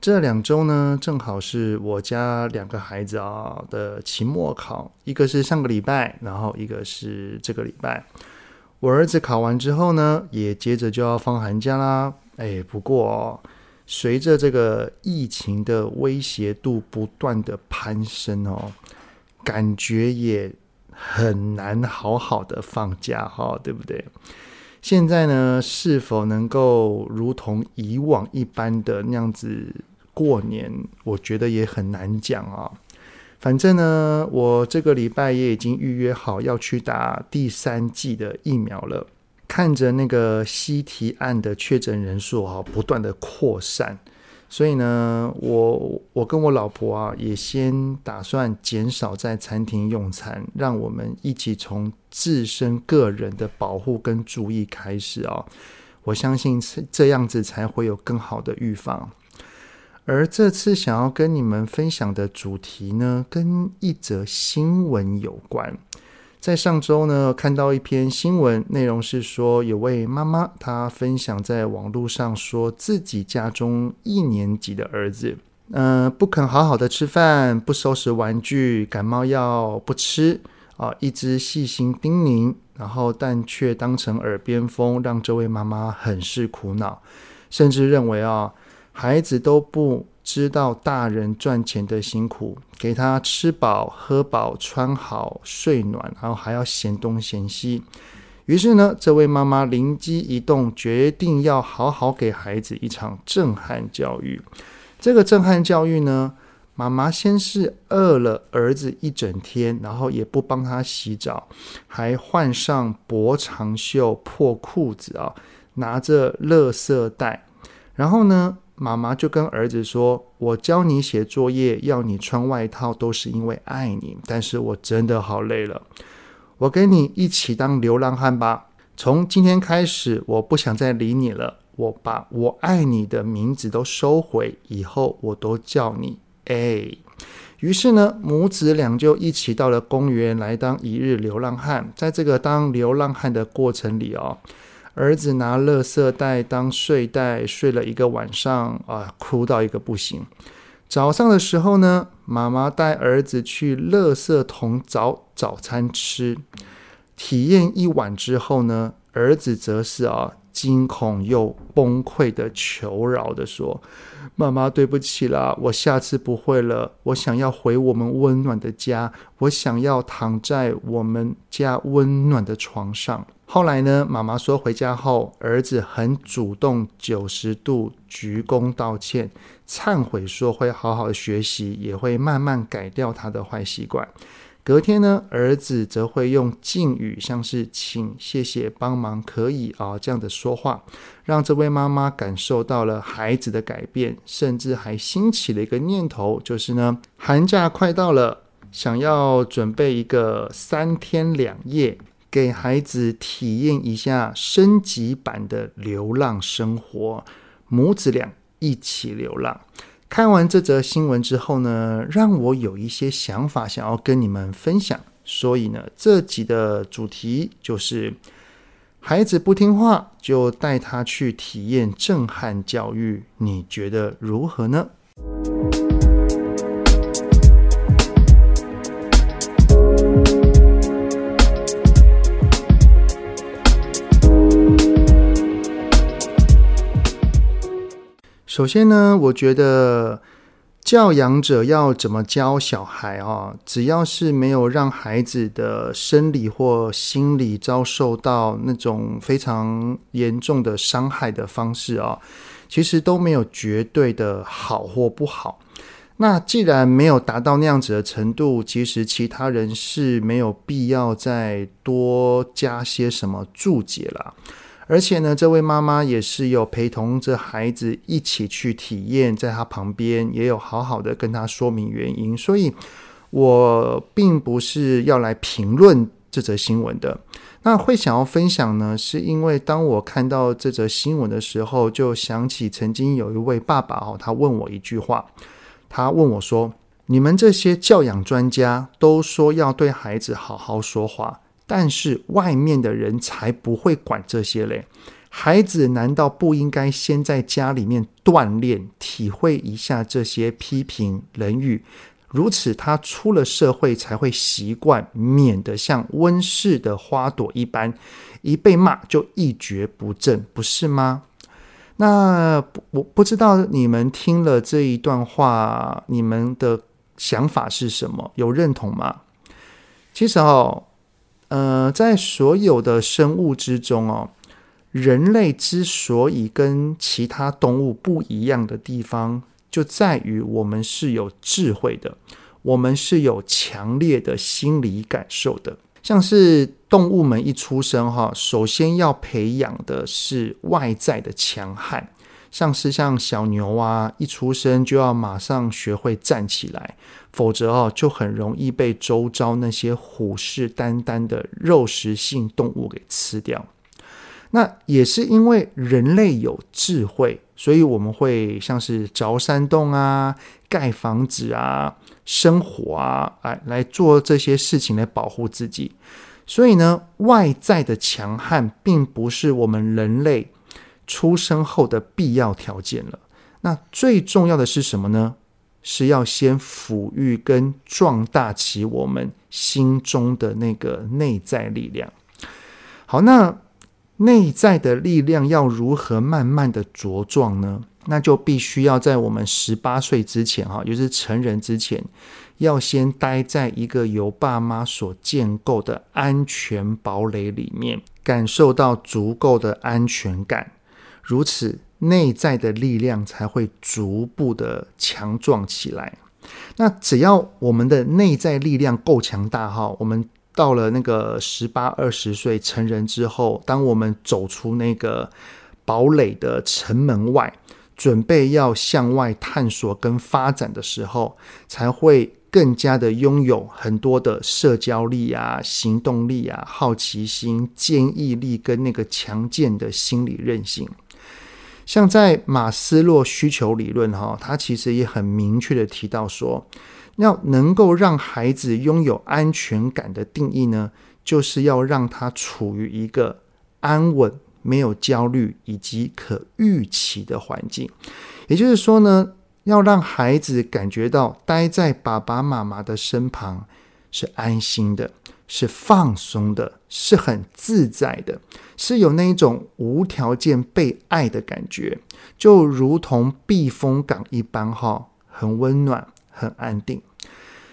这两周呢，正好是我家两个孩子啊的期末考，一个是上个礼拜，然后一个是这个礼拜。我儿子考完之后呢，也接着就要放寒假啦。哎，不过哦，随着这个疫情的威胁度不断的攀升哦。感觉也很难好好的放假哈，对不对？现在呢，是否能够如同以往一般的那样子过年？我觉得也很难讲啊。反正呢，我这个礼拜也已经预约好要去打第三剂的疫苗了。看着那个西提案的确诊人数哈，不断的扩散。所以呢，我我跟我老婆啊，也先打算减少在餐厅用餐，让我们一起从自身个人的保护跟注意开始啊。我相信这样子才会有更好的预防。而这次想要跟你们分享的主题呢，跟一则新闻有关。在上周呢，看到一篇新闻，内容是说，有位妈妈她分享在网络上，说自己家中一年级的儿子，嗯、不肯好好的吃饭，不收拾玩具，感冒药不吃啊，一直细心叮咛，然后但却当成耳边风，让这位妈妈很是苦恼，甚至认为啊，孩子都不。知道大人赚钱的辛苦，给他吃饱、喝饱、穿好、睡暖，然后还要嫌东嫌西。于是呢，这位妈妈灵机一动，决定要好好给孩子一场震撼教育。这个震撼教育呢，妈妈先是饿了儿子一整天，然后也不帮他洗澡，还换上薄长袖破裤子啊，拿着垃圾袋，然后呢，妈妈就跟儿子说：“我教你写作业，要你穿外套，都是因为爱你。但是我真的好累了，我跟你一起当流浪汉吧。从今天开始，我不想再理你了。我把我爱你的名字都收回，以后我都叫你 A。于是呢，母子俩就一起到了公园来当一日流浪汉。在这个当流浪汉的过程里哦。”儿子拿垃圾袋当睡袋，睡了一个晚上啊，哭到一个不行。早上的时候呢，妈妈带儿子去垃圾桶找早餐吃。体验一晚之后呢，儿子则是啊，惊恐又崩溃的求饶的说：“妈妈，对不起啦，我下次不会了。我想要回我们温暖的家，我想要躺在我们家温暖的床上。”后来呢，妈妈说回家后，儿子很主动，九十度鞠躬道歉，忏悔说会好好学习，也会慢慢改掉他的坏习惯。隔天呢，儿子则会用敬语，像是请、谢谢、帮忙、可以啊这样的说话，让这位妈妈感受到了孩子的改变，甚至还兴起了一个念头，就是呢，寒假快到了，想要准备一个三天两夜。给孩子体验一下升级版的流浪生活，母子俩一起流浪。看完这则新闻之后呢，让我有一些想法想要跟你们分享。所以呢，这集的主题就是：孩子不听话，就带他去体验震撼教育，你觉得如何呢？首先呢，我觉得教养者要怎么教小孩啊？只要是没有让孩子的生理或心理遭受到那种非常严重的伤害的方式啊，其实都没有绝对的好或不好。那既然没有达到那样子的程度，其实其他人是没有必要再多加些什么注解了。而且呢，这位妈妈也是有陪同着孩子一起去体验，在他旁边也有好好的跟他说明原因，所以我并不是要来评论这则新闻的。那会想要分享呢，是因为当我看到这则新闻的时候，就想起曾经有一位爸爸哦，他问我一句话，他问我说：“你们这些教养专家都说要对孩子好好说话，但是外面的人才不会管这些嘞。孩子难道不应该先在家里面锻炼，体会一下这些批评冷语？”如此，他出了社会才会习惯，免得像温室的花朵一般，一被骂就一蹶不振，不是吗？那我不知道你们听了这一段话，你们的想法是什么？有认同吗？其实哦，呃，在所有的生物之中哦，人类之所以跟其他动物不一样的地方，就在于我们是有智慧的，我们是有强烈的心理感受的。像是动物们一出生哈，首先要培养的是外在的强悍，像是像小牛啊，一出生就要马上学会站起来，否则哦就很容易被周遭那些虎视眈眈的肉食性动物给吃掉。那也是因为人类有智慧。所以我们会像是凿山洞啊、盖房子啊、生火啊，哎来做这些事情来保护自己。所以呢，外在的强悍并不是我们人类出生后的必要条件了。那最重要的是什么呢？是要先抚育跟壮大起我们心中的那个内在力量。好，那。内在的力量要如何慢慢的茁壮呢？那就必须要在我们十八岁之前，哈，就是成人之前，要先待在一个由爸妈所建构的安全堡垒里面，感受到足够的安全感，如此内在的力量才会逐步的强壮起来。那只要我们的内在力量够强大，哈，我们。到了那个十八二十岁成人之后，当我们走出那个堡垒的城门外，准备要向外探索跟发展的时候，才会更加的拥有很多的社交力啊、行动力啊、好奇心、坚毅力跟那个强健的心理韧性。像在马斯洛需求理论哈，他其实也很明确的提到说。要能够让孩子拥有安全感的定义呢，就是要让他处于一个安稳、没有焦虑以及可预期的环境。也就是说呢，要让孩子感觉到待在爸爸妈妈的身旁是安心的，是放松的，是很自在的，是有那一种无条件被爱的感觉，就如同避风港一般，哈，很温暖。很安定，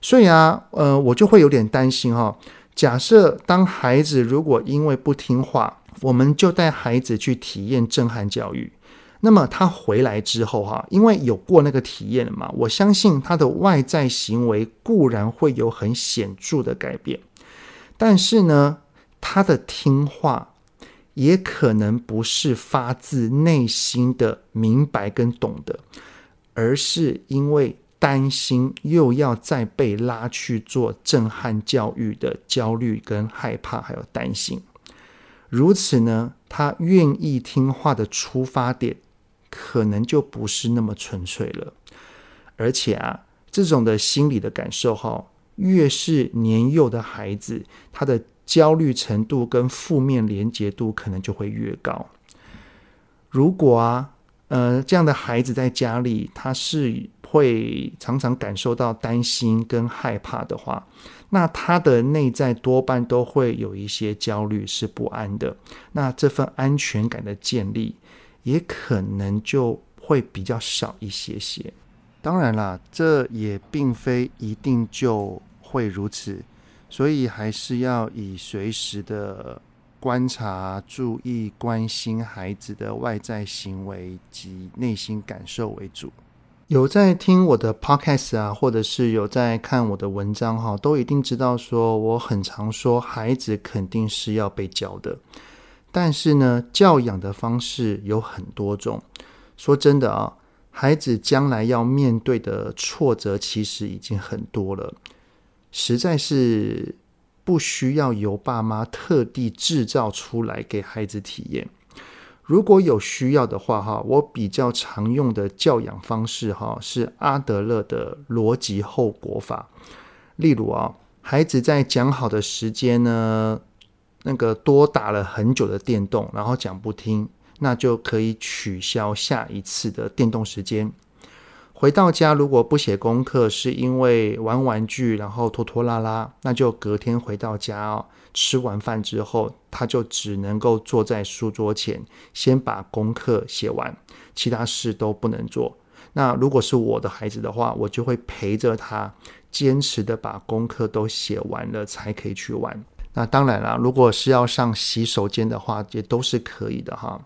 所以啊，呃，我就会有点担心哈、哦。假设当孩子如果因为不听话，我们就带孩子去体验震撼教育，那么他回来之后哈，因为有过那个体验了嘛，我相信他的外在行为固然会有很显著的改变，但是呢，他的听话也可能不是发自内心的明白跟懂得，而是因为。担心又要再被拉去做震撼教育的焦虑跟害怕，还有担心。如此呢，他愿意听话的出发点可能就不是那么纯粹了。而且啊，这种的心理的感受哈，越是年幼的孩子，他的焦虑程度跟负面连结度可能就会越高。如果啊，呃，这样的孩子在家里，他是。会常常感受到担心跟害怕的话，那他的内在多半都会有一些焦虑，是不安的。那这份安全感的建立，也可能就会比较少一些些。当然啦，这也并非一定就会如此，所以还是要以随时的观察、注意、关心孩子的外在行为及内心感受为主。有在听我的 podcast 啊，或者是有在看我的文章哈，都一定知道说我很常说孩子肯定是要被教的，但是呢，教养的方式有很多种。说真的啊，孩子将来要面对的挫折其实已经很多了。实在是不需要由爸妈特地制造出来给孩子体验。如果有需要的话，哈，我比较常用的教养方式，哈，是阿德勒的逻辑后果法。例如啊，孩子在讲好的时间呢，那个多打了很久的电动，然后讲不听，那就可以取消下一次的电动时间。回到家如果不写功课，是因为玩玩具，然后拖拖拉拉，那就隔天回到家哦。吃完饭之后，他就只能够坐在书桌前，先把功课写完，其他事都不能做。那如果是我的孩子的话，我就会陪着他，坚持的把功课都写完了，才可以去玩。那当然啦，如果是要上洗手间的话，也都是可以的哈。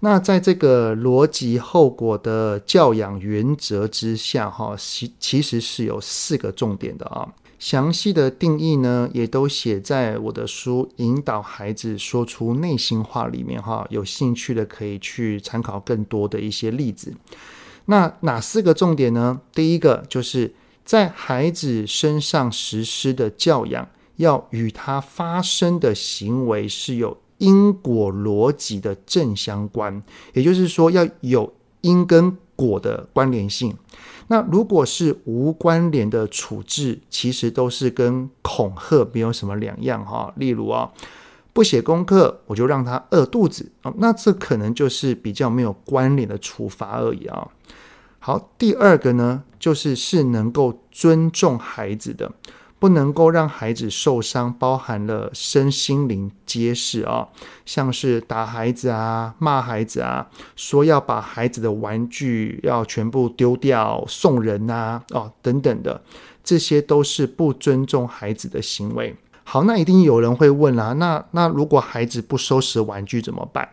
那在这个逻辑后果的教养原则之下，哈，其其实是有四个重点的啊。详细的定义呢，也都写在我的书《引导孩子说出内心话》里面哈。有兴趣的可以去参考更多的一些例子。那哪四个重点呢？第一个就是在孩子身上实施的教养，要与他发生的行为是有因果逻辑的正相关，也就是说要有因跟果的关联性。那如果是无关联的处置，其实都是跟恐吓没有什么两样哈。例如啊，不写功课，我就让他饿肚子啊，那这可能就是比较没有关联的处罚而已啊。好，第二个呢，就是是能够尊重孩子的。不能够让孩子受伤，包含了身心灵皆是啊，像是打孩子啊、骂孩子啊，说要把孩子的玩具要全部丢掉、送人呐，哦等等的，这些都是不尊重孩子的行为。好，那一定有人会问啦，那那如果孩子不收拾玩具怎么办？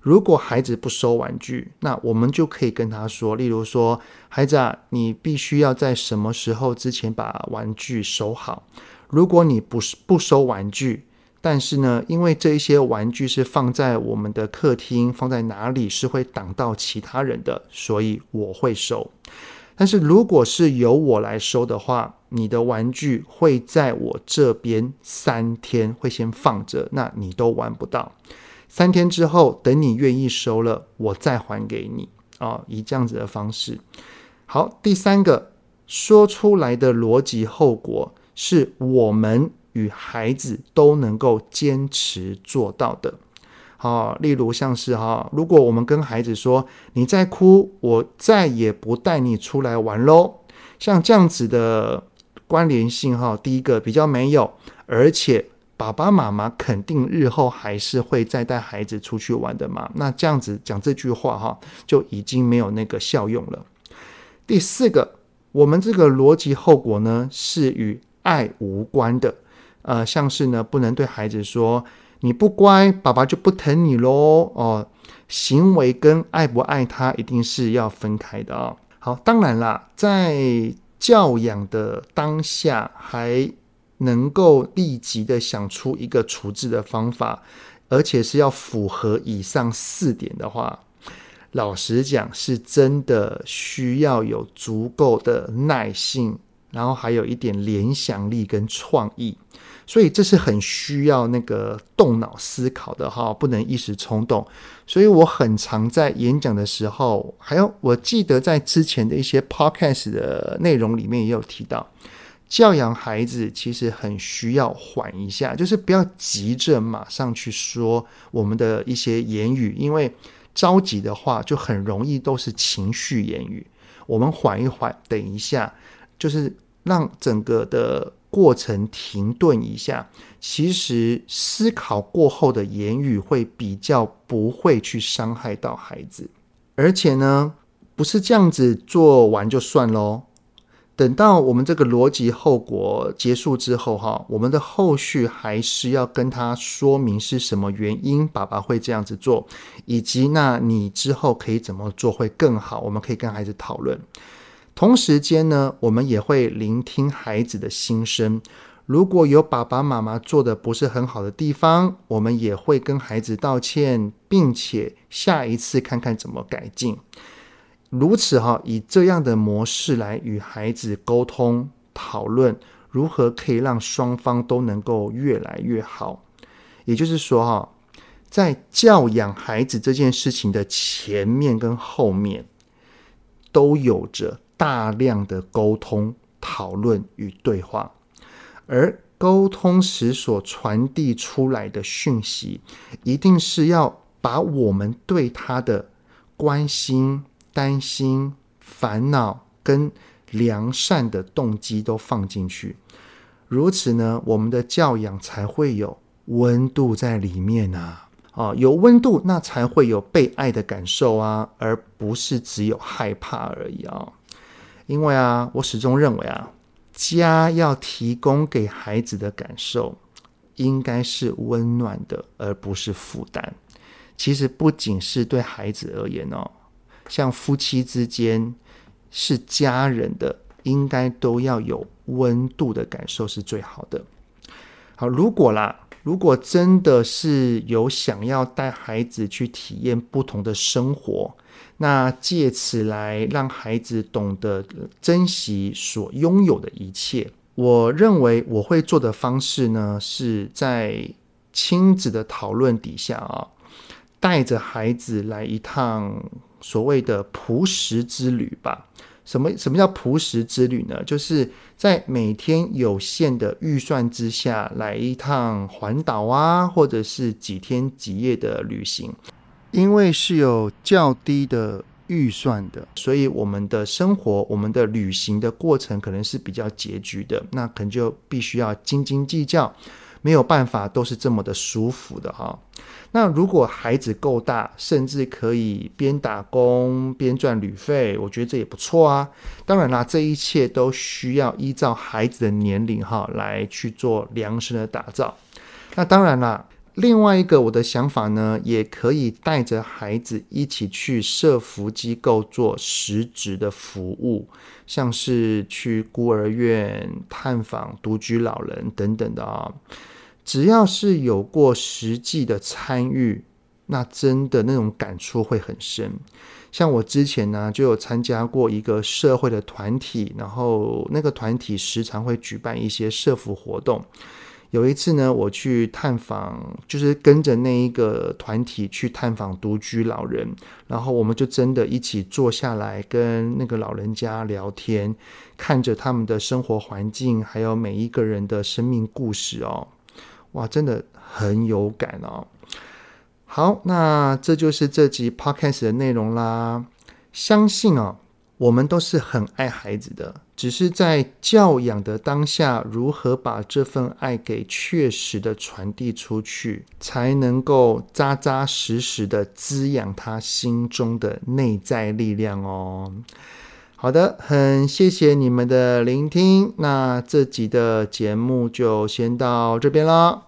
如果孩子不收玩具，那我们就可以跟他说，例如说，孩子啊，你必须要在什么时候之前把玩具收好。如果你不是不收玩具，但是呢，因为这一些玩具是放在我们的客厅，放在哪里是会挡到其他人的，所以我会收。但是如果是由我来收的话，你的玩具会在我这边三天会先放着，那你都玩不到。三天之后，等你愿意收了，我再还给你啊、哦！以这样子的方式。好，第三个说出来的逻辑后果，是我们与孩子都能够坚持做到的。好、例如像是哈、如果我们跟孩子说：“你再哭，我再也不带你出来玩喽。”像这样子的关联性哈、第一个比较没有，而且。爸爸妈妈肯定日后还是会再带孩子出去玩的嘛？那这样子讲这句话哈，就已经没有那个效用了。第四个，我们这个逻辑后果呢，是与爱无关的。呃，像是呢，不能对孩子说“你不乖，爸爸就不疼你喽”。哦，行为跟爱不爱他一定是要分开的啊。好，当然啦，在教养的当下还。能够立即的想出一个处置的方法，而且是要符合以上四点的话，老实讲，是真的需要有足够的耐性，然后还有一点联想力跟创意，所以这是很需要那个动脑思考的哈，不能一时冲动。所以我很常在演讲的时候，还有我记得在之前的一些 podcast 的内容里面也有提到。教养孩子其实很需要缓一下，就是不要急着马上去说我们的一些言语，因为着急的话就很容易都是情绪言语。我们缓一缓，等一下，就是让整个的过程停顿一下。其实思考过后的言语会比较不会去伤害到孩子，而且呢，不是这样子做完就算喽。等到我们这个逻辑后果结束之后，哈，我们的后续还是要跟他说明是什么原因，爸爸会这样子做，以及那你之后可以怎么做会更好，我们可以跟孩子讨论。同时间呢，我们也会聆听孩子的心声。如果有爸爸妈妈做的不是很好的地方，我们也会跟孩子道歉，并且下一次看看怎么改进。如此哈，以这样的模式来与孩子沟通讨论。如何可以让双方都能够越来越好。也就是说，哈，在教养孩子这件事情的前面跟后面，都有着大量的沟通、讨论与对话，而沟通时所传递出来的讯息，一定是要把我们对他的关心、担心、烦恼跟良善的动机都放进去，如此呢，我们的教养才会有温度在里面啊！啊，有温度，那才会有被爱的感受啊，而不是只有害怕而已啊！因为啊，我始终认为啊。家要提供给孩子的感受，应该是温暖的，而不是负担。其实不仅是对孩子而言哦，像夫妻之间是家人的，应该都要有温度的感受是最好的。好，如果啦，如果真的是有想要带孩子去体验不同的生活。那借此来让孩子懂得珍惜所拥有的一切。我认为我会做的方式呢，是在亲子的讨论底下啊，带着孩子来一趟所谓的朴实之旅吧。什么什么叫朴实之旅呢？就是在每天有限的预算之下，来一趟环岛啊，或者是几天几夜的旅行。因为是有较低的预算的，所以我们的生活、我们的旅行的过程可能是比较拮据的，那可能就必须要斤斤计较，没有办法都是这么的舒服的哈。那如果孩子够大，甚至可以边打工边赚旅费，我觉得这也不错啊。当然啦，这一切都需要依照孩子的年龄哈来去做量身的打造。那当然啦。另外一个我的想法呢，也可以带着孩子一起去社福机构做实质的服务，像是去孤儿院探访独居老人等等的啊。只要是有过实际的参与，那真的那种感触会很深。像我之前呢，就有参加过一个社会的团体，然后那个团体时常会举办一些社福活动。有一次呢，我去探访，就是跟着那一个团体去探访独居老人，然后我们就真的一起坐下来跟那个老人家聊天，看着他们的生活环境，还有每一个人的生命故事哦，哇，真的很有感哦。好，那这就是这集 Podcast 的内容啦，相信哦。我们都是很爱孩子的，只是在教养的当下，如何把这份爱给确实的传递出去，才能够扎扎实实的滋养他心中的内在力量哦。好的，很谢谢你们的聆听，那这集的节目就先到这边啦。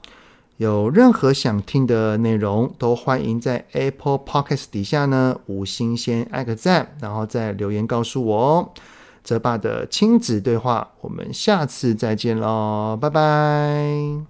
有任何想听的内容，都欢迎在 Apple Podcast 底下呢五星先按个赞，然后再留言告诉我哦。泽爸的亲子对话，我们下次再见喽，拜拜。